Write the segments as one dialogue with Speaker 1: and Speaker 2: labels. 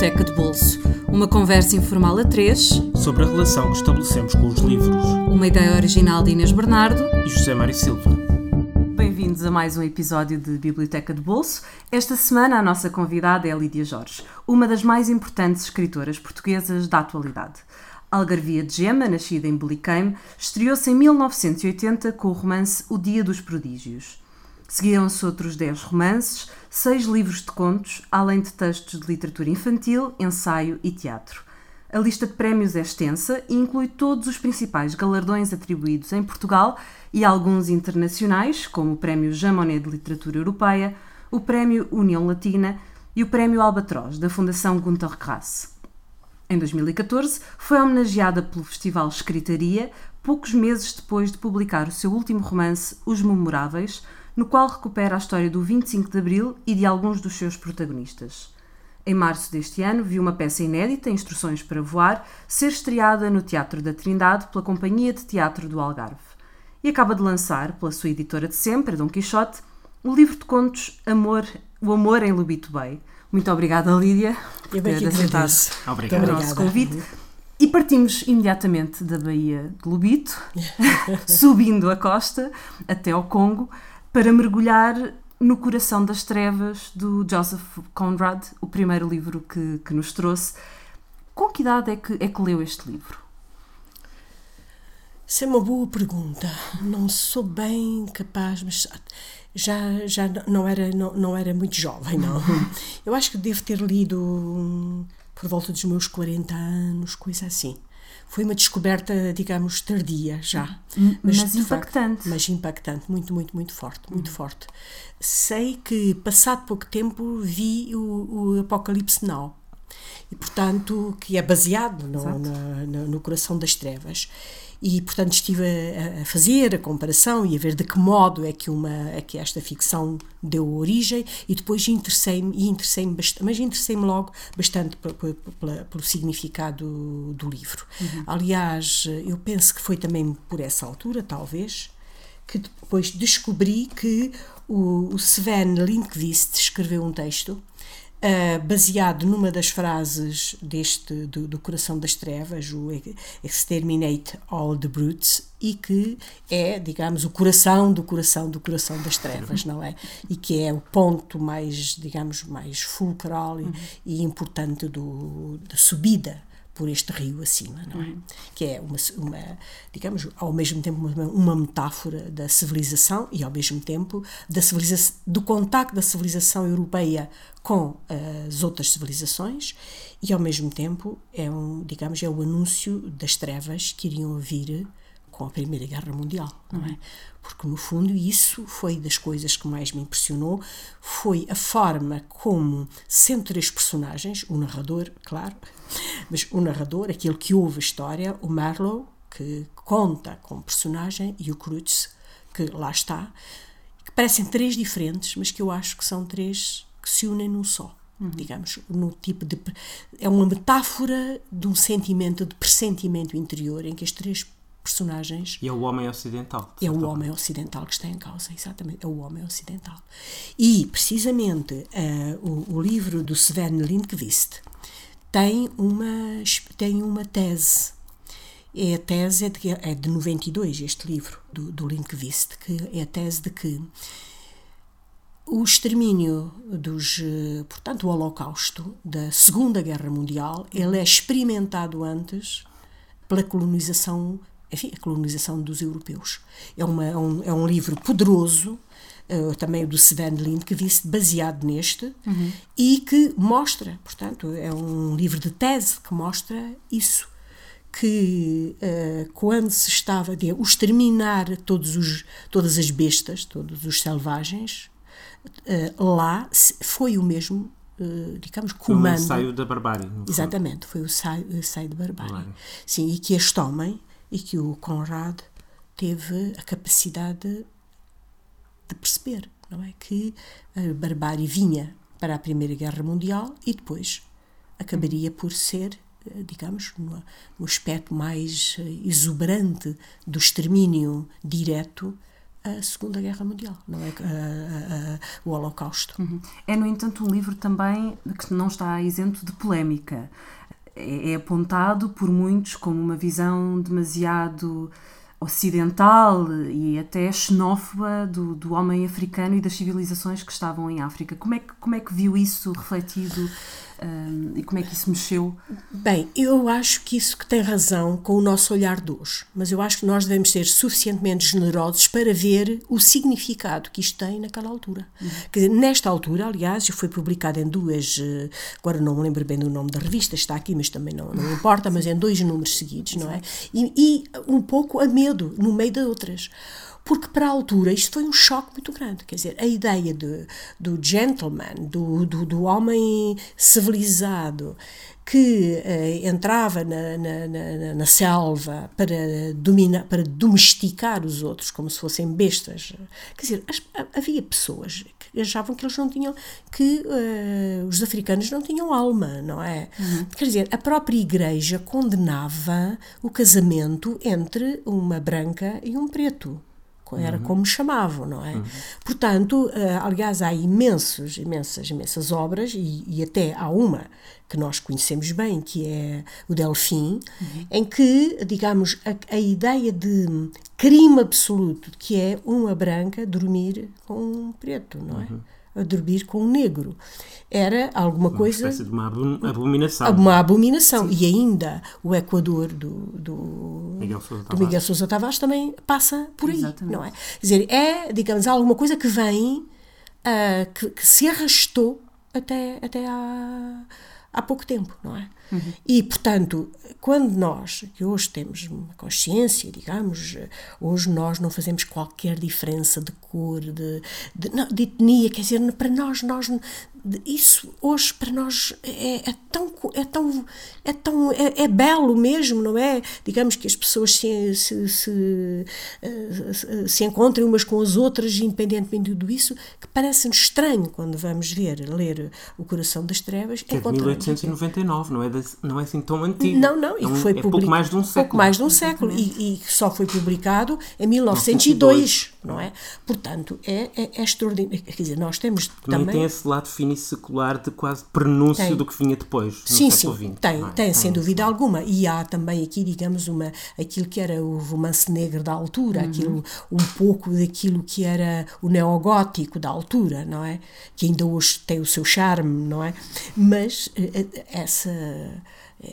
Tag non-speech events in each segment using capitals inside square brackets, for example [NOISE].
Speaker 1: Biblioteca de Bolso. Uma conversa informal a três
Speaker 2: sobre a relação que estabelecemos com os livros.
Speaker 1: Uma ideia original de Inês Bernardo
Speaker 2: e José Mário Silva.
Speaker 1: Bem-vindos a mais um episódio de Biblioteca de Bolso. Esta semana a nossa convidada é Lídia Jorge, uma das mais importantes escritoras portuguesas da atualidade. Algarvia de Gema, nascida em Beliqueime, estreou-se em 1980 com o romance O Dia dos Prodígios. Seguiram-se outros 10 romances, seis livros de contos, além de textos de literatura infantil, ensaio e teatro. A lista de prémios é extensa e inclui todos os principais galardões atribuídos em Portugal e alguns internacionais, como o Prémio Jean Monnet de Literatura Europeia, o Prémio União Latina e o Prémio Albatroz, da Fundação Günter Grass. Em 2014, foi homenageada pelo Festival Escritaria, poucos meses depois de publicar o seu último romance, Os Memoráveis, no qual recupera a história do 25 de Abril e de alguns dos seus protagonistas. Em março deste ano, viu uma peça inédita, Instruções para Voar, ser estreada no Teatro da Trindade pela Companhia de Teatro do Algarve. E acaba de lançar, pela sua editora de sempre, Dom Quixote, o livro de contos Amor, O Amor em Lubito Bay. Muito obrigada, Lídia,
Speaker 3: por ter aceitado
Speaker 2: o
Speaker 1: nosso convite. E partimos imediatamente da Baía de Lubito, [LAUGHS] subindo a costa até ao Congo, para mergulhar no Coração das Trevas do Joseph Conrad, o primeiro livro que, que nos trouxe. Com que idade é que, é que leu este livro?
Speaker 3: Isso é uma boa pergunta. Não sou bem capaz, mas já, já não, era, não, não era muito jovem, não. [LAUGHS] Eu acho que devo ter lido por volta dos meus 40 anos, coisa assim foi uma descoberta, digamos, tardia já.
Speaker 1: Hum, mas, mas impactante.
Speaker 3: Facto, mas impactante, muito, muito, muito forte, muito hum. forte. Sei que, passado pouco tempo, vi o, o Apocalipse Now. E, portanto, que é baseado no, no, no Coração das Trevas e portanto estive a, a, fazer a comparação e a ver de que modo é que uma é que esta ficção deu origem e depois interessei-me e interessei-me bastante, mas interessei-me logo bastante pelo, significado do livro. Uhum. Aliás, eu penso que foi também por essa altura, talvez, que depois descobri que o, o Sven Lindqvist escreveu um texto Uh, baseado numa das frases deste do, do, Coração das Trevas, o Exterminate All the Brutes, e que é, digamos, o coração do coração do coração das trevas, não é? E que é o ponto mais, digamos, mais fulcral e, uhum. e importante do, da subida por este rio acima, não é? Uhum. Que é uma, uma, digamos, ao mesmo tempo uma, uma, metáfora da civilização e ao mesmo tempo da civilização, do contacto da civilização europeia com as outras civilizações e ao mesmo tempo é um, digamos, é o anúncio das trevas que iriam vir com a Primeira Guerra Mundial, não é? Uhum. Porque no fundo isso foi das coisas que mais me impressionou, foi a forma como sendo três personagens, o narrador, claro, mas o narrador, aquele que ouve a história, o Marlowe, que conta como personagem, e o Cruz, que lá está, que parecem três diferentes, mas que eu acho que são três que se unem num só. Uhum. digamos, no tipo de é uma metáfora de um sentimento de pressentimento interior em que as três personagens.
Speaker 2: E é o homem ocidental.
Speaker 3: É o homem ocidental que está em causa, exatamente. É o homem ocidental. E, precisamente, uh, o, o, livro do Sven Lindqvist tem uma, tem uma tese. É a tese é de, é de 92, este livro do, do Lindqvist, que é a tese de que o extermínio dos, eh, portanto, o holocausto da Segunda Guerra Mundial, ele é experimentado antes pela colonização enfim, a colonização dos europeus. É, uma, é, um, é um livro poderoso, uh, também do Sven Lindqvist, baseado neste, uhum. e que mostra, portanto, é um livro de tese que mostra isso que uh, quando se estava a o exterminar todos os, todas as bestas, todos os selvagens, uh, lá foi o mesmo digamos, comando. Foi o
Speaker 2: ensaio da barbárie.
Speaker 3: Exatamente, foi o ensaio, o da barbárie. Sim, e que este homem, e que o Conrad teve a capacidade de perceber, não é? Que a barbárie vinha para a Primeira Guerra Mundial e depois acabaria por ser, eh, digamos, no, no aspecto mais eh, exuberante do extermínio direto, a Segunda Guerra Mundial, não é? A- a- a- o Holocausto.
Speaker 1: É, no entanto, um livro também que não está isento de polémica. É, é apontado por muitos como uma visão demasiado ocidental e até xenófoba do, do homem africano e das civilizações que estavam em África. Como é que, como é que viu isso refletido e como é que isso mexeu?
Speaker 3: Bem, eu acho que isso que tem razão com o nosso olhar de hoje, mas eu acho que nós devemos ser suficientemente generosos para ver o significado que isto tem naquela altura. Quer dizer, nesta altura, aliás, foi publicado em duas, eh, agora não me lembro bem do nome da revista, está aqui, mas também não, não importa, mas em dois números seguidos, não é? E, e um pouco a medo no meio de outras. Porque para a altura isto foi um choque muito grande. Quer dizer, a ideia de, do gentleman, do, do, do homem civilizado, que eh, entrava na, na, na, na selva para, dominar, para domesticar os outros como se fossem bestas. Quer dizer, as- havia pessoas que achavam que eles não tinham, que eh, os africanos não tinham alma, não é? Quer dizer, a própria igreja condenava o casamento entre uma branca e um preto era como chamavam, não é? Portanto, eh, aliás, há imensos, imensas, imensas obras e, e até há uma que nós conhecemos bem, que é o Delfim, em que, digamos, a, a ideia de crime absoluto, que é uma branca dormir com um preto, não é? A dormir com um negro. Era alguma
Speaker 2: Uma
Speaker 3: coisa
Speaker 2: espécie de uma abominação.
Speaker 3: uma abominação. E ainda o Equador do, do,
Speaker 2: Miguel Sousa
Speaker 3: do
Speaker 2: Tavares.
Speaker 3: Miguel Sousa Tavares também passa por aí,
Speaker 1: Exatamente.
Speaker 3: não é? Quer dizer, é, digamos, alguma coisa que vem, ah, que, que se arrastou até, até há, há pouco tempo, não é? E, portanto, quando nós, que hoje temos uma consciência, digamos, hoje nós não fazemos qualquer diferença de cor, de, de, não, de etnia, quer dizer, para nós, nós isso hoje para nós é, é tão co- é tão é tão é, é belo mesmo não é digamos que as pessoas se se, se, eh, se- se encontrem umas com as outras independentemente de tudo isso que parece-nos estranho quando vamos ver ler o coração das trevas
Speaker 2: Que é de
Speaker 3: encontramos
Speaker 2: 1899, não é, de- não é assim tão antigo.
Speaker 3: não, não, e
Speaker 2: é, um-
Speaker 3: foi
Speaker 2: é pouco mais de um
Speaker 3: pouco
Speaker 2: século.
Speaker 3: mais de um século e, e que só foi publicado em 1902, não é? Portanto, é, é, é extraordinário. Quer dizer, nós temos
Speaker 2: Também,
Speaker 3: também.
Speaker 2: tem esse lado fino secular de quase prenúncio
Speaker 3: Tem.
Speaker 2: do que vinha depois,
Speaker 3: Sim, sim,
Speaker 2: XX.
Speaker 3: tem,
Speaker 2: é?
Speaker 3: tem, sem dúvida alguma. E há também aqui, digamos, uma, aquilo que era o romance negro da altura, aquilo, um pouco daquilo que era o neogótico da altura, não é? Que ainda hoje tem o seu charme, não é? Mas eh, eh, essa,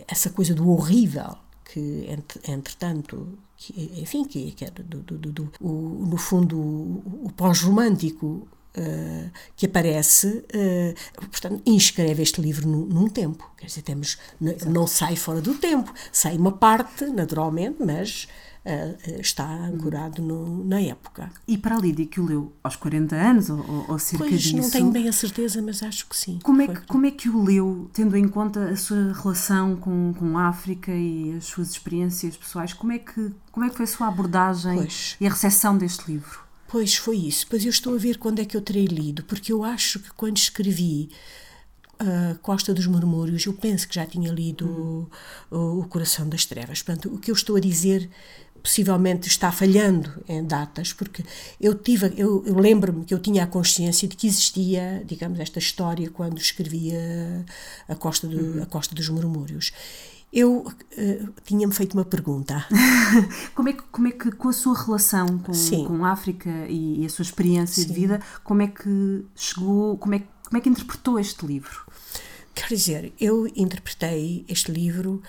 Speaker 3: essa coisa do horrível, que entre- entretanto, que, enfim, que, que era do, do, do- do- o, no fundo o, o pós-romântico eh, que aparece, eh, portanto, inscreve este livro num, num tempo. Quer dizer, temos, não sai fora do tempo, sai uma parte, naturalmente, mas eh, está ancorado no- na época.
Speaker 1: E para a Lídia, que o leu aos 40 anos, ou, ou, cerca
Speaker 3: Pois,
Speaker 1: disso,
Speaker 3: não tenho bem a certeza, mas acho que sim.
Speaker 1: como, é que, como é que o leu, tendo em conta a sua relação com, com a África e as suas experiências pessoais? Como é que, como é que foi a sua abordagem
Speaker 3: Pois.
Speaker 1: e a recepção deste livro?
Speaker 3: Pois foi isso. Pois eu estou a ver quando é que eu terei lido, porque eu acho que quando escrevi a Costa dos Murmúrios, eu penso que já tinha lido o, o Coração das Trevas. Portanto, o que eu estou a dizer possivelmente está falhando em datas, porque eu tive, eu, eu lembro-me que eu tinha a consciência de que existia, digamos, esta história quando escrevia a Costa, do, a Costa dos Murmúrios. Eu eh, tinha-me feito uma pergunta. [LAUGHS]
Speaker 1: Como é que, como é que com a sua relação com,
Speaker 3: Sim.
Speaker 1: com a África e, e a sua experiência de vida, como é que chegou, como é, como é que interpretou este livro?
Speaker 3: Quer dizer, eu interpretei este livro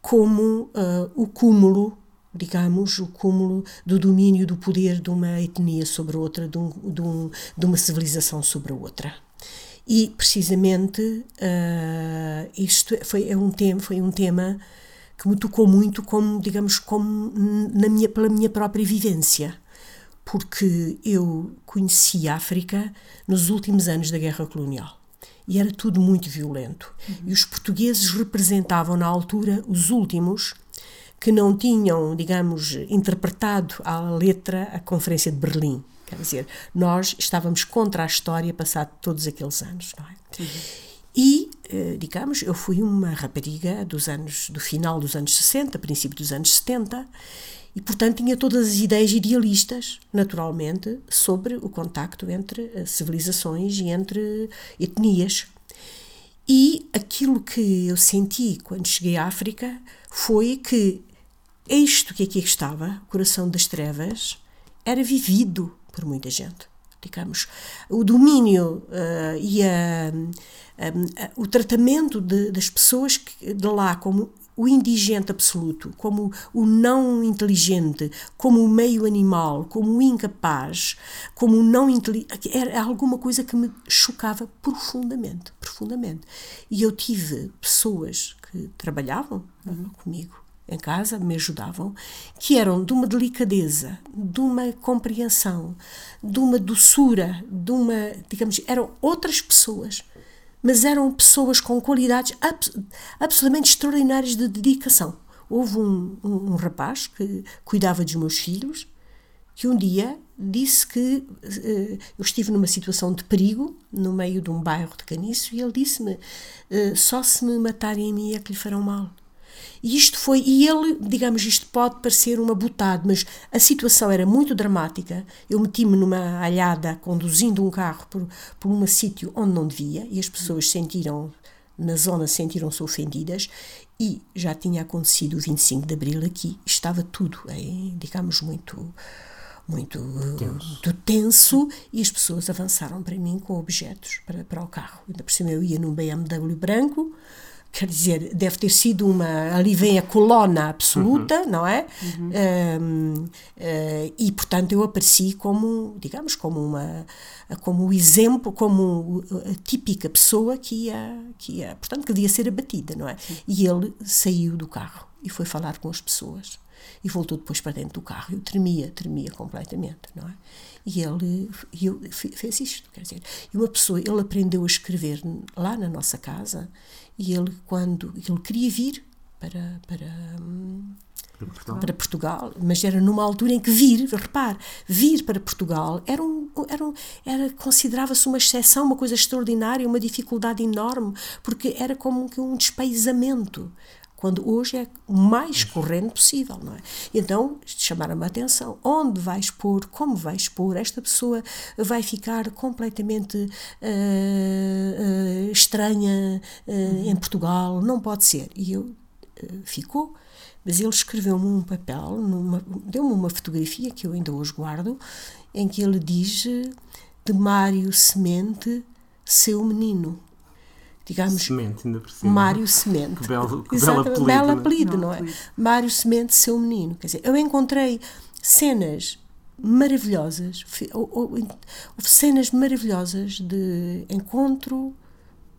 Speaker 3: como ah, o cúmulo, digamos, o cúmulo do domínio do poder de uma etnia sobre outra, de, um, de, um- de uma civilização sobre a outra. E precisamente ah, isto foi, é um tema, foi um tema que me tocou muito como, digamos, como na minha, pela minha própria vivência porque eu conheci a África nos últimos anos da Guerra Colonial. E era tudo muito violento. E os portugueses representavam na altura os últimos que não tinham, digamos, interpretado à letra a Conferência de Berlim. Quer dizer, nós estávamos contra a história passado todos aqueles anos, não é? E, eh, digamos, eu fui uma rapariga dos anos, do final dos anos 60, princípio dos anos 70, E, portanto, tinha todas as ideias idealistas, naturalmente, sobre o contacto entre eh, civilizações e entre etnias. E aquilo que eu senti quando cheguei à África foi que isto que aqui estava, o coração das trevas, era vivido por muita gente. Digamos, o domínio uh, e a, a, a, o tratamento de, das pessoas que, de lá como o indigente absoluto, como o não inteligente, como o meio animal, como o incapaz, como o não inteligente, era alguma coisa que me chocava profundamente, profundamente. E eu tive pessoas que trabalhavam uhum. comigo em casa, me ajudavam, que eram de uma delicadeza, de uma compreensão, de uma doçura, de uma, digamos, eram outras pessoas mas eram pessoas com qualidades absolutamente extraordinárias de dedicação. Houve um, um, um rapaz que cuidava dos meus filhos que um dia disse que uh, eu estive numa situação de perigo no meio de um bairro de caniço e ele disse-me uh, só se me matarem a mim é que lhe farão mal. E isto foi, e ele, digamos, isto pode parecer uma botada, mas a situação era muito dramática. Eu meti-me numa alhada conduzindo um carro por, por um sítio onde não devia e as pessoas sentiram, na zona, sentiram-se ofendidas e já tinha acontecido o 25 de Abril aqui, estava tudo, aí, digamos, muito muito tenso. tenso e as pessoas avançaram para mim com objetos para, para o carro. Ainda por cima eu ia num BMW branco, quer dizer, deve ter sido uma. Ali vem a colona absoluta, uhum. não é? Uhum. Um, uh, eh, e, portanto, eu apareci como, digamos, como uma. como o exemplo, como a típica pessoa que ia, que ia. portanto, que devia ser abatida, não é? Sim. E ele saiu do carro e foi falar com as pessoas. E voltou depois para dentro do carro. Eu tremia, tremia completamente, não é? E ele, ele fez isto, quer dizer, e uma pessoa, ele aprendeu a escrever lá na nossa casa e ele, quando ele queria vir para, para, para Portugal. para Portugal, mas era numa altura em que vir, repare, vir para Portugal era, um, era, um, era considerava-se uma exceção, uma coisa extraordinária, uma dificuldade enorme, porque era como um despaizamento quando hoje é o mais corrente possível, não é? Então, chamaram-me a atenção, onde vais pôr, como vais pôr, esta pessoa vai ficar completamente uh, uh, estranha uh, uhum. em Portugal, não pode ser. E eu, ficou, mas ele escreveu-me um papel, deu-me uma fotografia que eu ainda hoje guardo, em que ele diz de Mário Semente, seu menino digamos.
Speaker 2: Semente, ainda por cima.
Speaker 3: Mário Semente.
Speaker 2: Que belo, que belo apelido.
Speaker 3: Apelido, não, é? não é? Mário Semente, seu menino. Quer dizer, eu encontrei cenas maravilhosas, houve cenas maravilhosas de encontro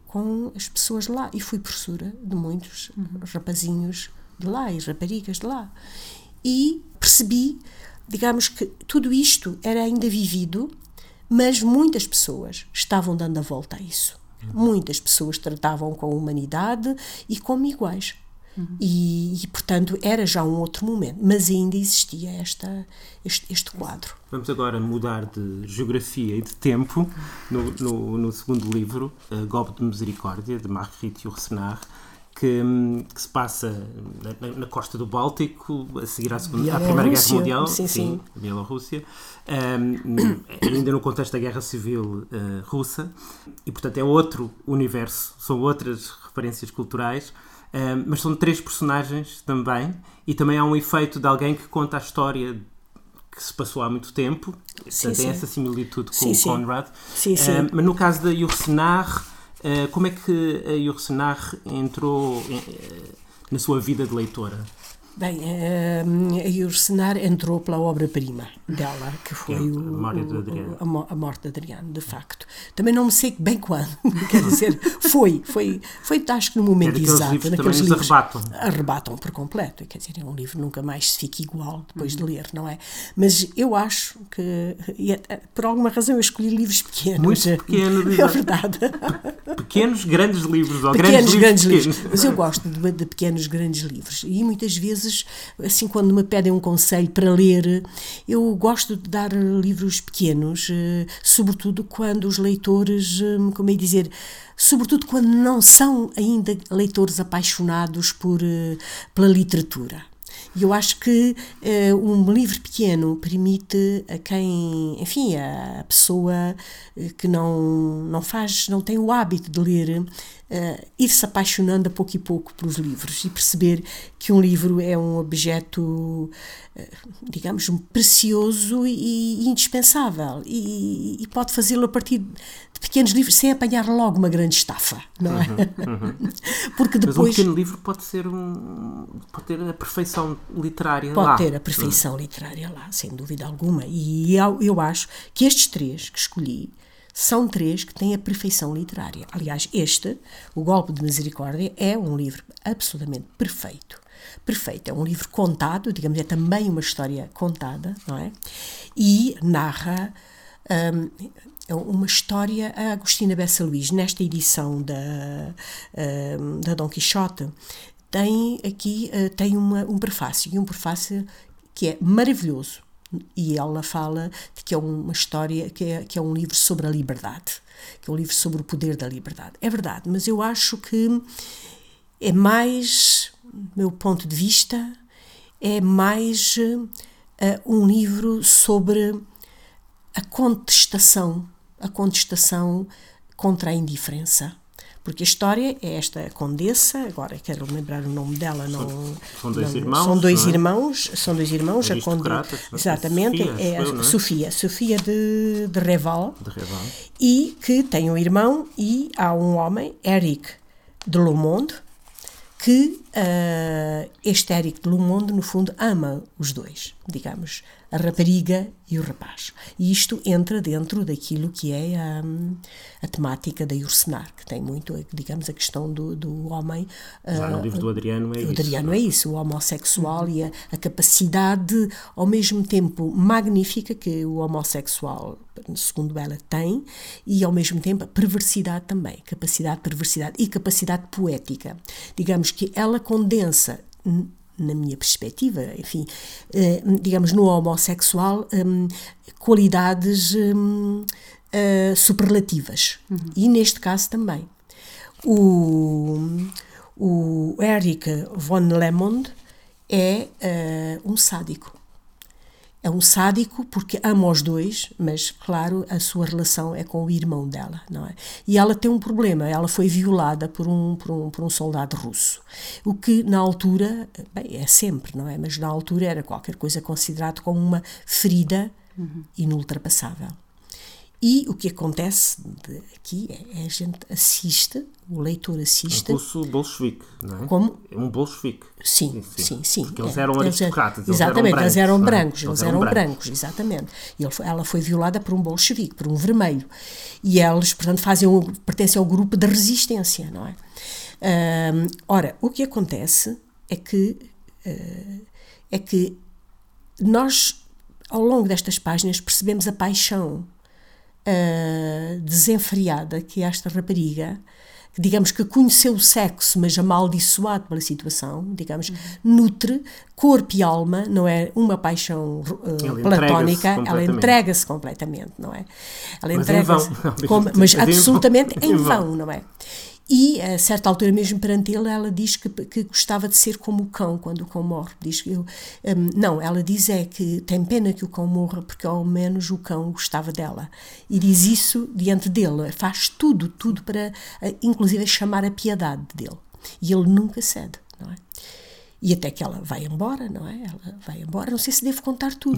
Speaker 3: com as pessoas de lá. E fui professora de muitos uhum. rapazinhos de lá e raparigas de lá. E percebi, digamos que tudo isto era ainda vivido, mas muitas pessoas estavam dando a volta a isso. Muitas pessoas tratavam com humanidade e como iguais. Uhum. E, e, portanto, era já um outro momento, mas ainda existia esta, este, este quadro.
Speaker 2: Vamos agora mudar de geografia e de tempo no, no, no segundo livro, uh, Golpe de Misericórdia, de Marguerite Yourcenar, que, que, se passa na, na, costa do Báltico, a seguir à, segunda, à Primeira Guerra Mundial,
Speaker 3: sim, sim.
Speaker 2: sim. Bielorrússia, um, ainda no contexto da Guerra Civil uh, Russa, e portanto é outro universo, são outras referências culturais, um, mas são três personagens também, e também há um efeito de alguém que conta a história que se passou há muito tempo, sim, tem essa similitude com o Conrad,
Speaker 3: sim, sim.
Speaker 2: Um, mas no caso da Yursenar como é que a Yursenar entrou eh, na sua vida de leitora?
Speaker 3: Bem, eh, a Yursenar entrou pela obra-prima dela, que foi o, o, a, morte de Adriano, de facto. Também não me sei bem quando, [LAUGHS] quer dizer, foi, foi, foi acho que no momento exato.
Speaker 2: Naqueles livros arrebatam.
Speaker 3: Arrebatam por completo, quer dizer, é um livro que nunca mais se fica igual depois uhum. de ler, não é? Mas eu acho que, é, por alguma razão, eu escolhi livros pequenos.
Speaker 2: Muito pequenos, [LAUGHS]
Speaker 3: é verdade.
Speaker 2: Pequenos, grandes livros, ou
Speaker 3: pequenos,
Speaker 2: grandes,
Speaker 3: livros, grandes livros. Mas eu gosto de, de pequenos, grandes livros. E muitas vezes vezes, assim, quando me pedem um conselho para ler, eu gosto de dar livros pequenos, eh, sobretudo quando os leitores, eh, como é dizer, sobretudo quando não são ainda leitores apaixonados por, eh, pela literatura. E eu acho que uh, um livro pequeno permite a quem, enfim, a pessoa que não, não faz, não tem o hábito de ler, uh, ir-se apaixonando a pouco e pouco pelos livros e perceber que um livro é um objeto, uh, digamos, precioso e, e indispensável e, e pode fazê-lo a partir de pequenos livros sem apanhar logo uma grande estafa, não é? Uhum,
Speaker 2: uhum. [LAUGHS] Porque depois... Mas um pequeno livro pode ser um... pode ter a perfeição literária
Speaker 3: pode
Speaker 2: lá.
Speaker 3: Pode ter a perfeição uhum. literária lá, sem dúvida alguma. E eu, eu acho que estes três que escolhi são três que têm a perfeição literária. Aliás, este, O Golpe de Misericórdia, é um livro absolutamente perfeito. Perfeito, é um livro contado, digamos, é também uma história contada, não é? E narra um, é uma história a Agostina Bessa Luís, nesta edição da, um, da Dom Quixote, tem aqui uh, tem uma, um prefácio, e um prefácio que é maravilhoso. E ela fala de que é uma história, que é, que é um livro sobre a liberdade, que é um livro sobre o poder da liberdade. É verdade, mas eu acho que é mais, meu ponto de vista, é mais uh, um livro sobre a contestação, a contestação contra a indiferença. Porque a história é esta condessa, agora quero lembrar o nome dela, não.
Speaker 2: São dois não, irmãos.
Speaker 3: São dois
Speaker 2: é?
Speaker 3: irmãos, são dois irmãos,
Speaker 2: a condessa.
Speaker 3: Exatamente, Sofia, é a eu, é? Sofia, Sofia de, de Reval.
Speaker 2: De Reval.
Speaker 3: E que tem um irmão e há um homem, Eric de Lomonde, que uh, este Eric de Lomonde, no fundo, ama os dois, digamos a rapariga e o rapaz. E isto entra dentro daquilo que é a, a temática da Ursenar, que tem muito, digamos, a questão do, do homem.
Speaker 2: Já no livro do Adriano é
Speaker 3: o
Speaker 2: isso. O
Speaker 3: Adriano é isso, o homossexual e a, a, capacidade, ao mesmo tempo magnífica, que o homossexual, segundo ela, tem, e ao mesmo tempo a perversidade também, capacidade de perversidade e capacidade poética. Digamos que ela condensa na minha perspectiva, enfim, eh, digamos, no homossexual, hum, qualidades hum, eh, superlativas. Uhum. E neste caso também. O, o Eric von Lemond é uh, um sádico é um sádico porque ama os dois, mas claro, a sua relação é com o irmão dela, não é? E ela tem um problema, ela foi violada por um, por um, por um soldado russo, o que na altura, bem, é sempre, não é? Mas na altura era qualquer coisa considerado como uma ferida uhum. inultrapassável. E o que acontece aqui é, é a gente assiste, o leitor assiste.
Speaker 2: Um curso bolchevique, não é?
Speaker 3: Como?
Speaker 2: É um bolchevique.
Speaker 3: Sim, sim, sim. sim
Speaker 2: Porque eles é, eram aristocratas.
Speaker 3: exatamente,
Speaker 2: eles
Speaker 3: eram
Speaker 2: brancos.
Speaker 3: Eles eram brancos, eram brancos exatamente. E ele, ela foi violada por um bolchevique, por um vermelho. E eles, portanto, fazem um, pertencem ao grupo da resistência, não é? Ora, o que acontece é que, uh, é que nós, ao longo destas páginas, percebemos a paixão uh, desenfreada que esta rapariga, que digamos que conheceu o sexo, mas amaldiçoado pela situação, digamos, uhum. nutre corpo e alma, não é uma paixão uh, platónica, ela entrega-se completamente, não é? Ela entrega-se, [LAUGHS] mas absolutamente em vão, não é? E a certa altura, mesmo perante ele, ela diz que, que gostava de ser como o cão quando o cão morre. Diz que eu, um, não, ela diz é que tem pena que o cão morra porque ao menos o cão gostava dela. E diz isso diante dele, faz tudo, tudo para, inclusive, chamar a piedade dele. E ele nunca cede, não é? E até que ela vai embora, não é? Ela vai embora. Não sei se devo contar tudo.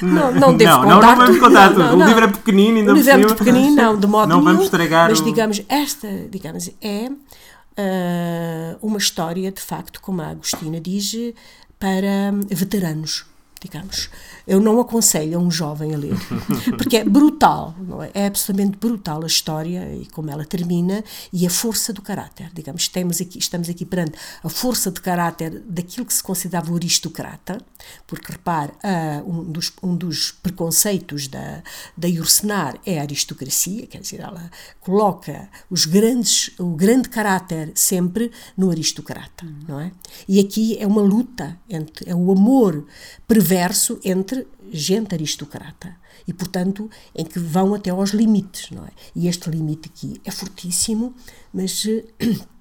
Speaker 3: Não, [LAUGHS] não, não devo
Speaker 2: não,
Speaker 3: contar
Speaker 2: não, não vamos
Speaker 3: tudo.
Speaker 2: contar tudo. o livro é pequenino, ainda
Speaker 3: O livro é pequenino, não, de modo
Speaker 2: Não
Speaker 3: nenhum,
Speaker 2: vamos estragar
Speaker 3: Mas, digamos, esta, digamos, é uh, uma história, de facto, como a Agostina diz, para veteranos digamos. Eu não aconselho a um jovem a ler, [LAUGHS] porque é brutal, não é? é absolutamente brutal a história e como ela termina e a força do caráter, digamos. Estamos aqui, estamos aqui perante a força de caráter daquilo que se considerava o aristocrata, porque repare, uh, um, dos, um dos preconceitos da, da Ursenar é a aristocracia, quer dizer, ela coloca os grandes, o grande caráter sempre no aristocrata, não é? E aqui é uma luta entre é o amor perverso entre gente aristocrata e, portanto, em que vão até aos limites, não é? E este limite aqui é fortíssimo, mas [CLEARS THROAT]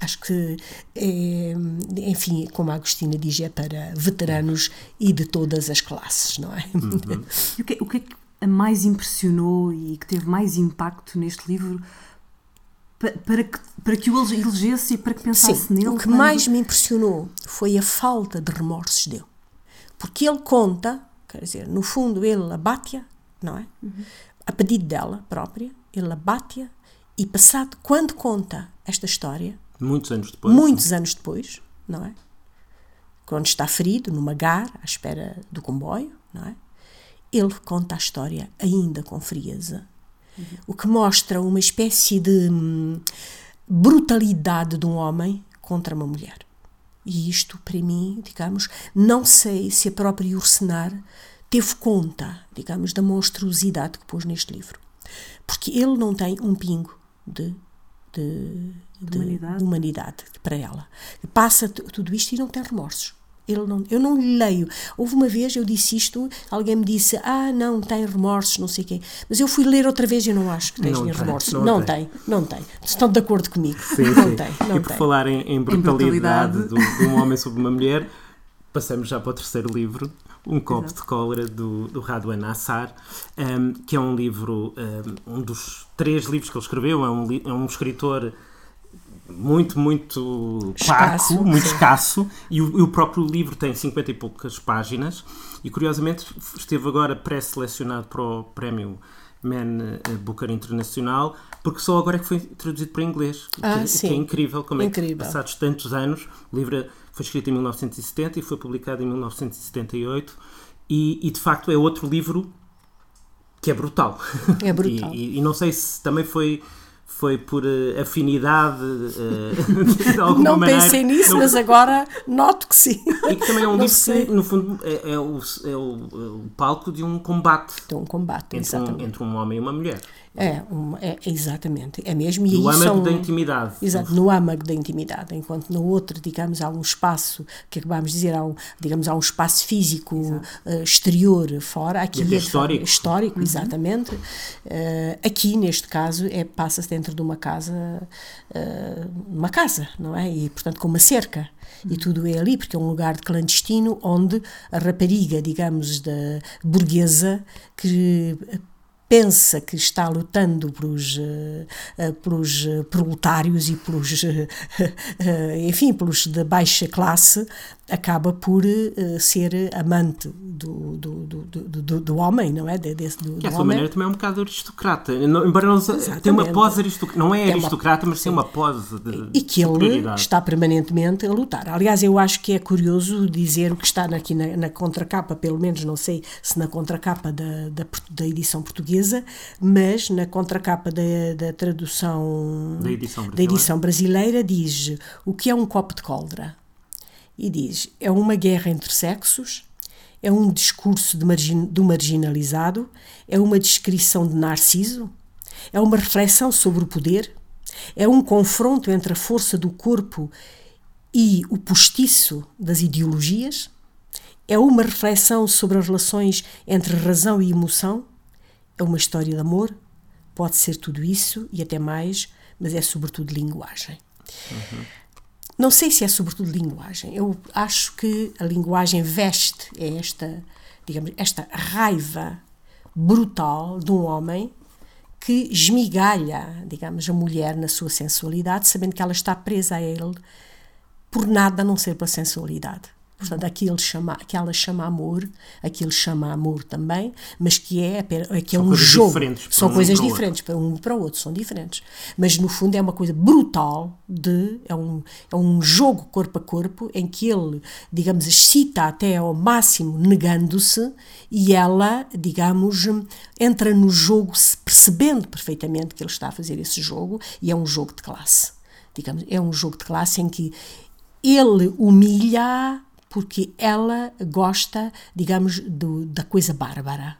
Speaker 3: Acho que, é, enfim, como a Agostina diz, é para veteranos e de todas as classes, não é?
Speaker 1: Uhum. [LAUGHS] e o que, o que é que a mais impressionou e que teve mais impacto neste livro para que, para que o elegesse e para que pensasse
Speaker 3: Sim,
Speaker 1: nele?
Speaker 3: O que mais me impressionou foi a falta de remorsos dele. Porque ele conta, quer dizer, no fundo ele abate-a, não é? Uhum. A pedido dela própria, ele abate-a e passado, quando conta esta história,
Speaker 2: Muitos anos depois.
Speaker 3: Muitos anos depois, não é? Quando está ferido, numa gar, à espera do comboio, não é? Ele conta a história ainda com frieza. Uhum. O que mostra uma espécie de hum, brutalidade de um homem contra uma mulher. E isto, para mim, digamos, não sei se a própria Ursenar teve conta, digamos, da monstruosidade que pôs neste livro. Porque ele não tem um pingo de de, de, humanidade. de humanidade. para ela. Passa tudo isto e não tem remorsos. Ele não, eu não lhe leio. Houve uma vez, eu disse isto, alguém me disse, ah, não, tem remorsos, não sei quem. Mas eu fui ler outra vez e eu não acho que tenha remorsos. Não, não tem. tem. não tem. Estão de acordo comigo.
Speaker 2: Sim,
Speaker 3: não
Speaker 2: sim.
Speaker 3: tem. Não
Speaker 2: e por
Speaker 3: tem.
Speaker 2: falar em, em brutalidade, em brutalidade. De, de um homem sobre uma mulher, passamos já para o terceiro livro, Um Copo Exato. de Cólera, do, do Radwan Assar, um, que é um livro, um, um, dos três livros que ele escreveu, é um, é um escritor muito, muito
Speaker 3: escasso,
Speaker 2: paco, muito escasso, e o, e o, próprio livro tem 50 e poucas páginas, e curiosamente esteve agora pré-selecionado para o prémio Man Booker Internacional, porque só agora é que foi traduzido para inglês,
Speaker 3: ah,
Speaker 2: que,
Speaker 3: sim.
Speaker 2: que é incrível, como
Speaker 3: incrível.
Speaker 2: é que passados tantos anos, o livro foi escrito em 1970 e foi publicado em 1978 e, e de facto é outro livro que é brutal.
Speaker 3: É [LAUGHS] brutal.
Speaker 2: e, e, e, não sei se também foi foi por uh, afinidade uh, [LAUGHS] de alguma
Speaker 3: não
Speaker 2: maneira.
Speaker 3: pensei nisso, não... mas agora noto que sim.
Speaker 2: E que também é um livro que, no fundo, é, é, o, é, o, o, palco de um combate.
Speaker 3: De um combate,
Speaker 2: entre
Speaker 3: exatamente.
Speaker 2: Um, entre um homem e uma mulher.
Speaker 3: É, é, exatamente, é mesmo.
Speaker 2: E
Speaker 3: no
Speaker 2: âmago da intimidade.
Speaker 3: Exato, no âmago da intimidade, enquanto no outro, digamos, há um espaço, que acabamos de dizer, há um, digamos, há um espaço físico uh, exterior fora, aqui
Speaker 2: é,
Speaker 3: é
Speaker 2: histórico,
Speaker 3: histórico uhum. exatamente. Uh, aqui, neste caso, é, passa-se dentro de uma casa, uh, uma casa, não é? E, portanto, com uma cerca e tudo é ali, porque é um lugar de clandestino onde a rapariga, digamos, da burguesa, que pensa que está lutando pelos, uh, pelos proletários e pelos, uh, [LAUGHS] enfim, pelos da baixa classe, acaba por uh, ser amante do, do, do, do, do homem, não é? Desse, do,
Speaker 2: que, à
Speaker 3: sua
Speaker 2: homem. maneira, também é um bocado aristocrata. Não, embora não tenha uma pose aristocrata, não é aristocrata, mas tem uma pose de
Speaker 3: E que ele está permanentemente a lutar. Aliás, eu acho que é curioso dizer o que está aqui na, na contracapa, pelo menos não sei se na contracapa da, da, da edição portuguesa, mas na contracapa da, da tradução
Speaker 2: da edição,
Speaker 3: da edição brasileira diz o que é um copo de cólera e diz: é uma guerra entre sexos, é um discurso margin, do marginalizado, é uma descrição de Narciso, é uma reflexão sobre o poder, é um confronto entre a força do corpo e o postiço das ideologias, é uma reflexão sobre as relações entre razão e emoção, é uma história de amor, pode ser tudo isso e até mais, mas é sobretudo linguagem. Uhum. Não sei se é sobretudo linguagem. Eu acho que a linguagem veste esta, digamos, esta raiva brutal de um homem que esmigalha, digamos, a mulher na sua sensualidade, sabendo que ela está presa a ele por nada a não ser pela sensualidade. Portanto, aqui, ele chama, que ela chama amor, aqui ele chama amor também, mas que é, que é um jogo. São
Speaker 2: um
Speaker 3: coisas diferentes, para um para o outro, são diferentes. Mas no fundo é uma coisa brutal, de, é, um, é um jogo corpo a corpo, em que ele, digamos, excita até ao máximo, negando-se, e ela, digamos, entra no jogo percebendo perfeitamente que ele está a fazer esse jogo, e é um jogo de classe. Digamos, é um jogo de classe em que ele humilha porque ela gosta, digamos, do, da coisa bárbara.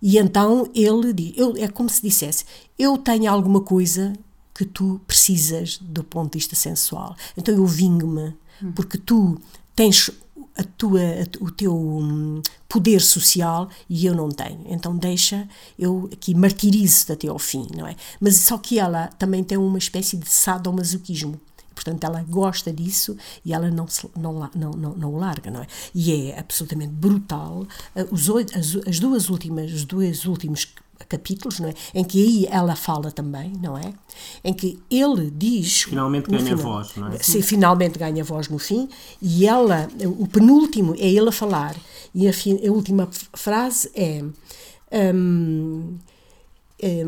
Speaker 3: E então ele diz, eu, é como se dissesse, eu tenho alguma coisa que tu precisas do ponto de vista sensual. Então eu vingo-me, porque tu tens a tua, o teu hum, poder social e eu não tenho. Então deixa, eu aqui martirizo até ao fim, não é? Mas só que ela também tem uma espécie de sadomasoquismo portanto ela gosta disso e ela não, se, não, não, não, não o larga, não é? E é absolutamente brutal. Uh, os, as, as duas últimas, os dois últimos capítulos, não é? Em que aí ela fala também, não é? Em que ele diz.
Speaker 2: Finalmente ganha final, voz, não é?
Speaker 3: Sim, finalmente ganha voz no fim, e ela, o penúltimo é ele a falar, e a, a última frase é. Um, é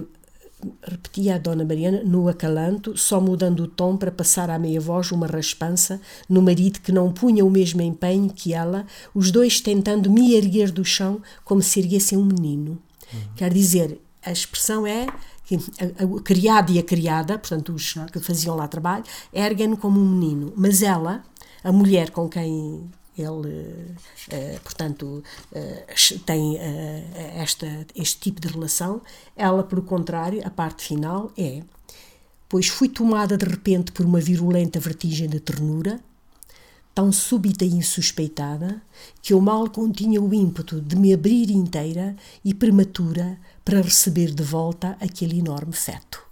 Speaker 3: repetia a Dona Mariana no acalanto, só mudando o tom para passar à meia voz uma raspança no marido que não punha o mesmo empenho que ela, os dois tentando me erguer do chão como se erguessem um menino. Uhum. Quer dizer, a expressão é que a, criada e a criada, portanto, os que faziam lá trabalho, erguem-no como um menino. Mas ela, a mulher com quem ele, uh, portanto, uh, tem esta, este tipo de relação, ela, por contrário, a parte final é: Pois fui tomada de repente por uma virulenta vertigem de ternura tão súbita e insuspeitada que eu mal continha o ímpeto de me abrir inteira e prematura para receber de volta aquele enorme feto.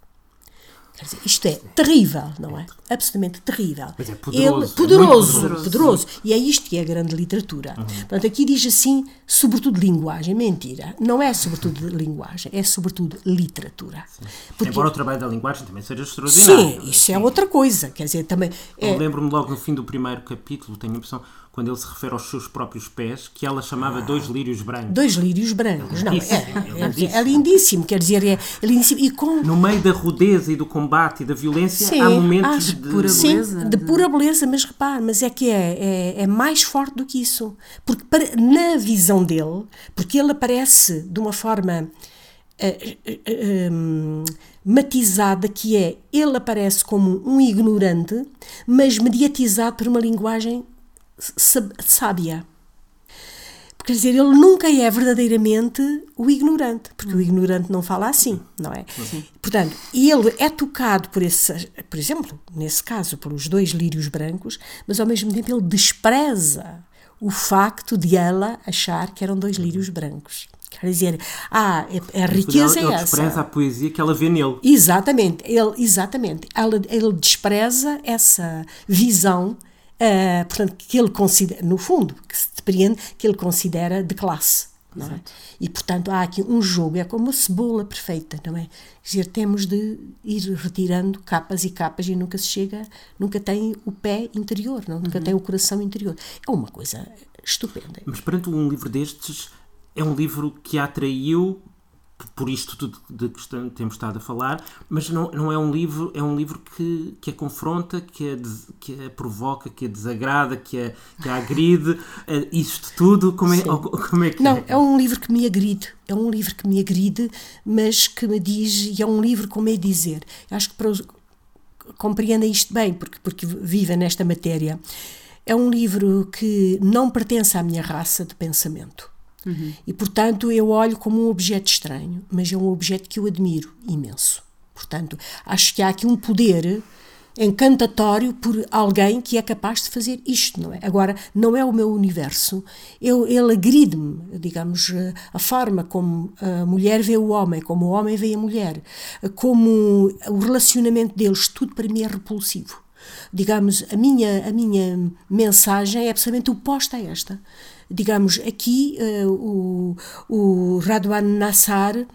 Speaker 3: Dizer, isto é terrível, não é? Absolutamente terrível.
Speaker 2: Mas é poderoso.
Speaker 3: Ele, poderoso, é poderoso, poderoso. E é isto que é a grande literatura. Uhum. Portanto, aqui diz assim, sobretudo linguagem. Mentira. Não é sobretudo linguagem, é sobretudo literatura.
Speaker 2: Porque... Embora o trabalho da linguagem também seja extraordinário.
Speaker 3: Sim, isso é outra coisa. Quer dizer, também.
Speaker 2: É... Lembro-me logo no fim do primeiro capítulo, tenho a impressão quando ele se refere aos seus próprios pés, que ela chamava ah, dois lírios brancos.
Speaker 3: Dois lírios brancos, não, é, é, é, é, lindíssimo, quer dizer, é, é lindíssimo. E com...
Speaker 2: No meio da rudeza e do combate e da violência, sim, há momentos de
Speaker 1: pura beleza.
Speaker 3: Sim, de pura beleza, mas repare, mas é que é, é, é mais forte do que isso. Porque para, na visão dele, porque ele aparece de uma forma. Uh, uh, um, matizada que é ele aparece como um ignorante, mas mediatizado por uma linguagem sábia. Quer dizer, ele nunca é verdadeiramente o ignorante, porque o ignorante não fala assim, não é? Sim. Portanto, ele é tocado por esse, por exemplo, nesse caso, pelos dois lírios brancos, mas ao mesmo tempo ele despreza o facto de ela achar que eram dois lírios brancos. Quer dizer, ah, é, a riqueza
Speaker 2: ele,
Speaker 3: é
Speaker 2: essa. Ele despreza a poesia que ela vê nele.
Speaker 3: Exatamente, ele, exatamente. Ela, ele despreza essa visão uh, portanto, que ele considera, no fundo, que se depreende que ele considera de classe. Não é? E, portanto, há aqui um jogo, é como uma cebola perfeita, não é? Quer dizer, temos de ir retirando capas e capas e nunca se chega, nunca tem o pé interior, não? nunca uhum. tem o coração interior. É uma coisa estupenda.
Speaker 2: Mas perante um livro destes, é um livro que a atraiu por isto tudo de que temos estado a falar, mas não, não é um livro, é um livro que, que a confronta, que a, des, que a provoca, que a desagrada, que a, que a agride, uh, [LAUGHS] isto tudo, como é, como é que
Speaker 3: Não, é? é um livro que me agride, é um livro que me agride, mas que me diz, e é um livro, como é dizer, acho que para os, compreenda isto bem, porque, porque vive nesta matéria, é um livro que não pertence à minha raça de pensamento Uhum. E, portanto, eu olho como um objeto estranho, mas é um objeto que eu admiro imenso. Portanto, acho que há aqui um poder encantatório por alguém que é capaz de fazer isto, não é? Agora, não é o meu universo. Eu, ele agride-me, digamos, a forma como a mulher vê o homem, como o homem vê a mulher, como o relacionamento deles, tudo para mim é repulsivo. Digamos, a minha, a minha mensagem é absolutamente oposta a esta digamos, aqui uh, o, o Radwan Nassar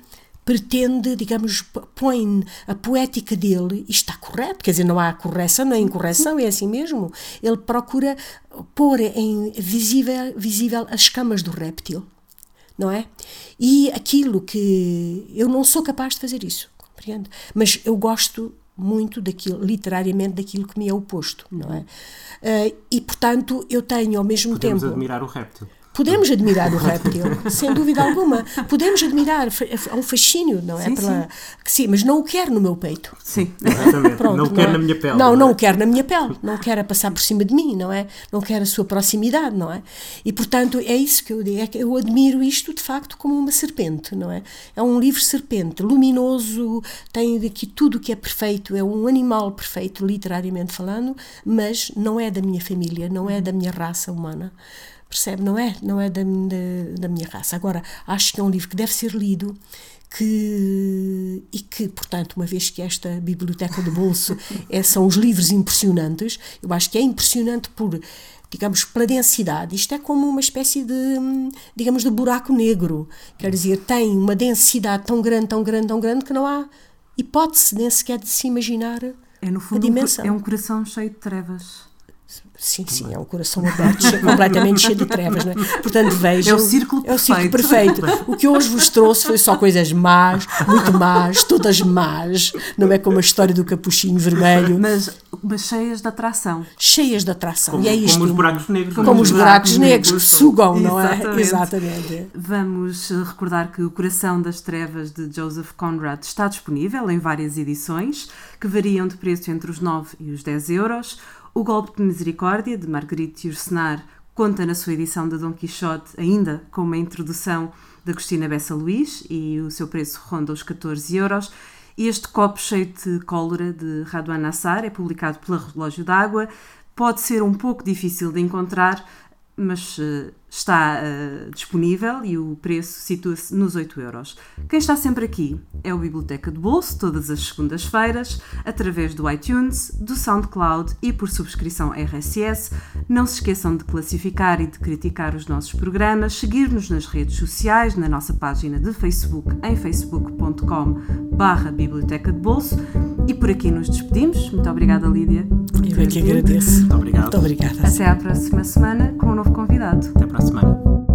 Speaker 3: pretende, digamos, põe a poética dele, e está correto, quer dizer, não há correção nem incorreção, é assim mesmo. Ele procura pôr em visível, visível as escamas do réptil, não é? E aquilo que eu não sou capaz de fazer isso, compreendo? Mas eu gosto muito daquilo, literariamente, daquilo que me é oposto, não é? Uh, e, portanto, eu tenho ao mesmo
Speaker 2: Podemos
Speaker 3: tempo...
Speaker 2: admirar o réptil.
Speaker 3: Podemos admirar o réptil, sem [LAUGHS] dúvida alguma. Podemos admirar, há um fascínio, não é? Sim, Pela, sim. Que, sim, mas não o quero no meu peito.
Speaker 2: Sim, exatamente. Pronto, não o quero é? na minha pele.
Speaker 3: Não, não, não é? o quero na minha pele. Não quero passar por cima de mim, não é? Não quero a sua proximidade, não é? E, portanto, é isso que eu digo. É que eu admiro isto, de facto, como uma serpente, não é? É um livro serpente, luminoso, tem aqui tudo o que é perfeito, é um animal perfeito, literariamente falando, mas não é da minha família, não é da minha raça humana. Percebe? Não é, não é da, da, da minha raça. Agora, acho que é um livro que deve ser lido que, e que, portanto, uma vez que esta biblioteca de bolso [LAUGHS] é, são os livros impressionantes, eu acho que é impressionante por, digamos, pela densidade. Isto é como uma espécie de, digamos, de buraco negro. Quer dizer, tem uma densidade tão grande, tão grande, tão grande que não há hipótese nem sequer de se imaginar
Speaker 1: é, no fundo,
Speaker 3: a dimensão.
Speaker 1: é um coração cheio de trevas.
Speaker 3: Sim, sim, é um coração aberto, completamente cheio de trevas, não é? Portanto, vejam.
Speaker 1: É o círculo
Speaker 3: é o círculo
Speaker 1: perfeito.
Speaker 3: perfeito. O que hoje vos trouxe foi só coisas más, muito más, todas más. Não é como a história do capuchinho vermelho.
Speaker 1: Mas, mas cheias de atração.
Speaker 3: Cheias de atração.
Speaker 2: Como,
Speaker 3: e é isto.
Speaker 2: como os buracos negros.
Speaker 3: Como, os buracos, negros que sugam, não é?
Speaker 1: Exatamente.
Speaker 3: Exatamente.
Speaker 1: Vamos recordar que O Coração das Trevas de Joseph Conrad está disponível em várias edições, que variam de preço entre os 9 e os 10 euros. O Golpe de Misericórdia, de Marguerite Yourcenar, conta na sua edição de Dom Quixote ainda com uma introdução de Agostina Bessa Luís e o seu preço ronda os 14 euros. Este copo cheio de cólera de Radwan Nassar é publicado pela Relógio d'Água. Pode ser um pouco difícil de encontrar, mas uh, está uh, disponível e o preço situa-se nos 8 euros. Quem está sempre aqui é o Biblioteca de Bolso, todas as segundas-feiras, através do iTunes, do SoundCloud e por subscrição RSS. Não se esqueçam de classificar e de criticar os nossos programas, seguir-nos nas redes sociais, na nossa página de Facebook, em facebook.com barra Biblioteca de Bolso. E por aqui nos despedimos. Muito obrigada, Lídia.
Speaker 3: Eu é que agradeço.
Speaker 2: Muito obrigado.
Speaker 3: Muito obrigada.
Speaker 1: Até à próxima semana com um novo convidado.
Speaker 2: Até para a Hausmann.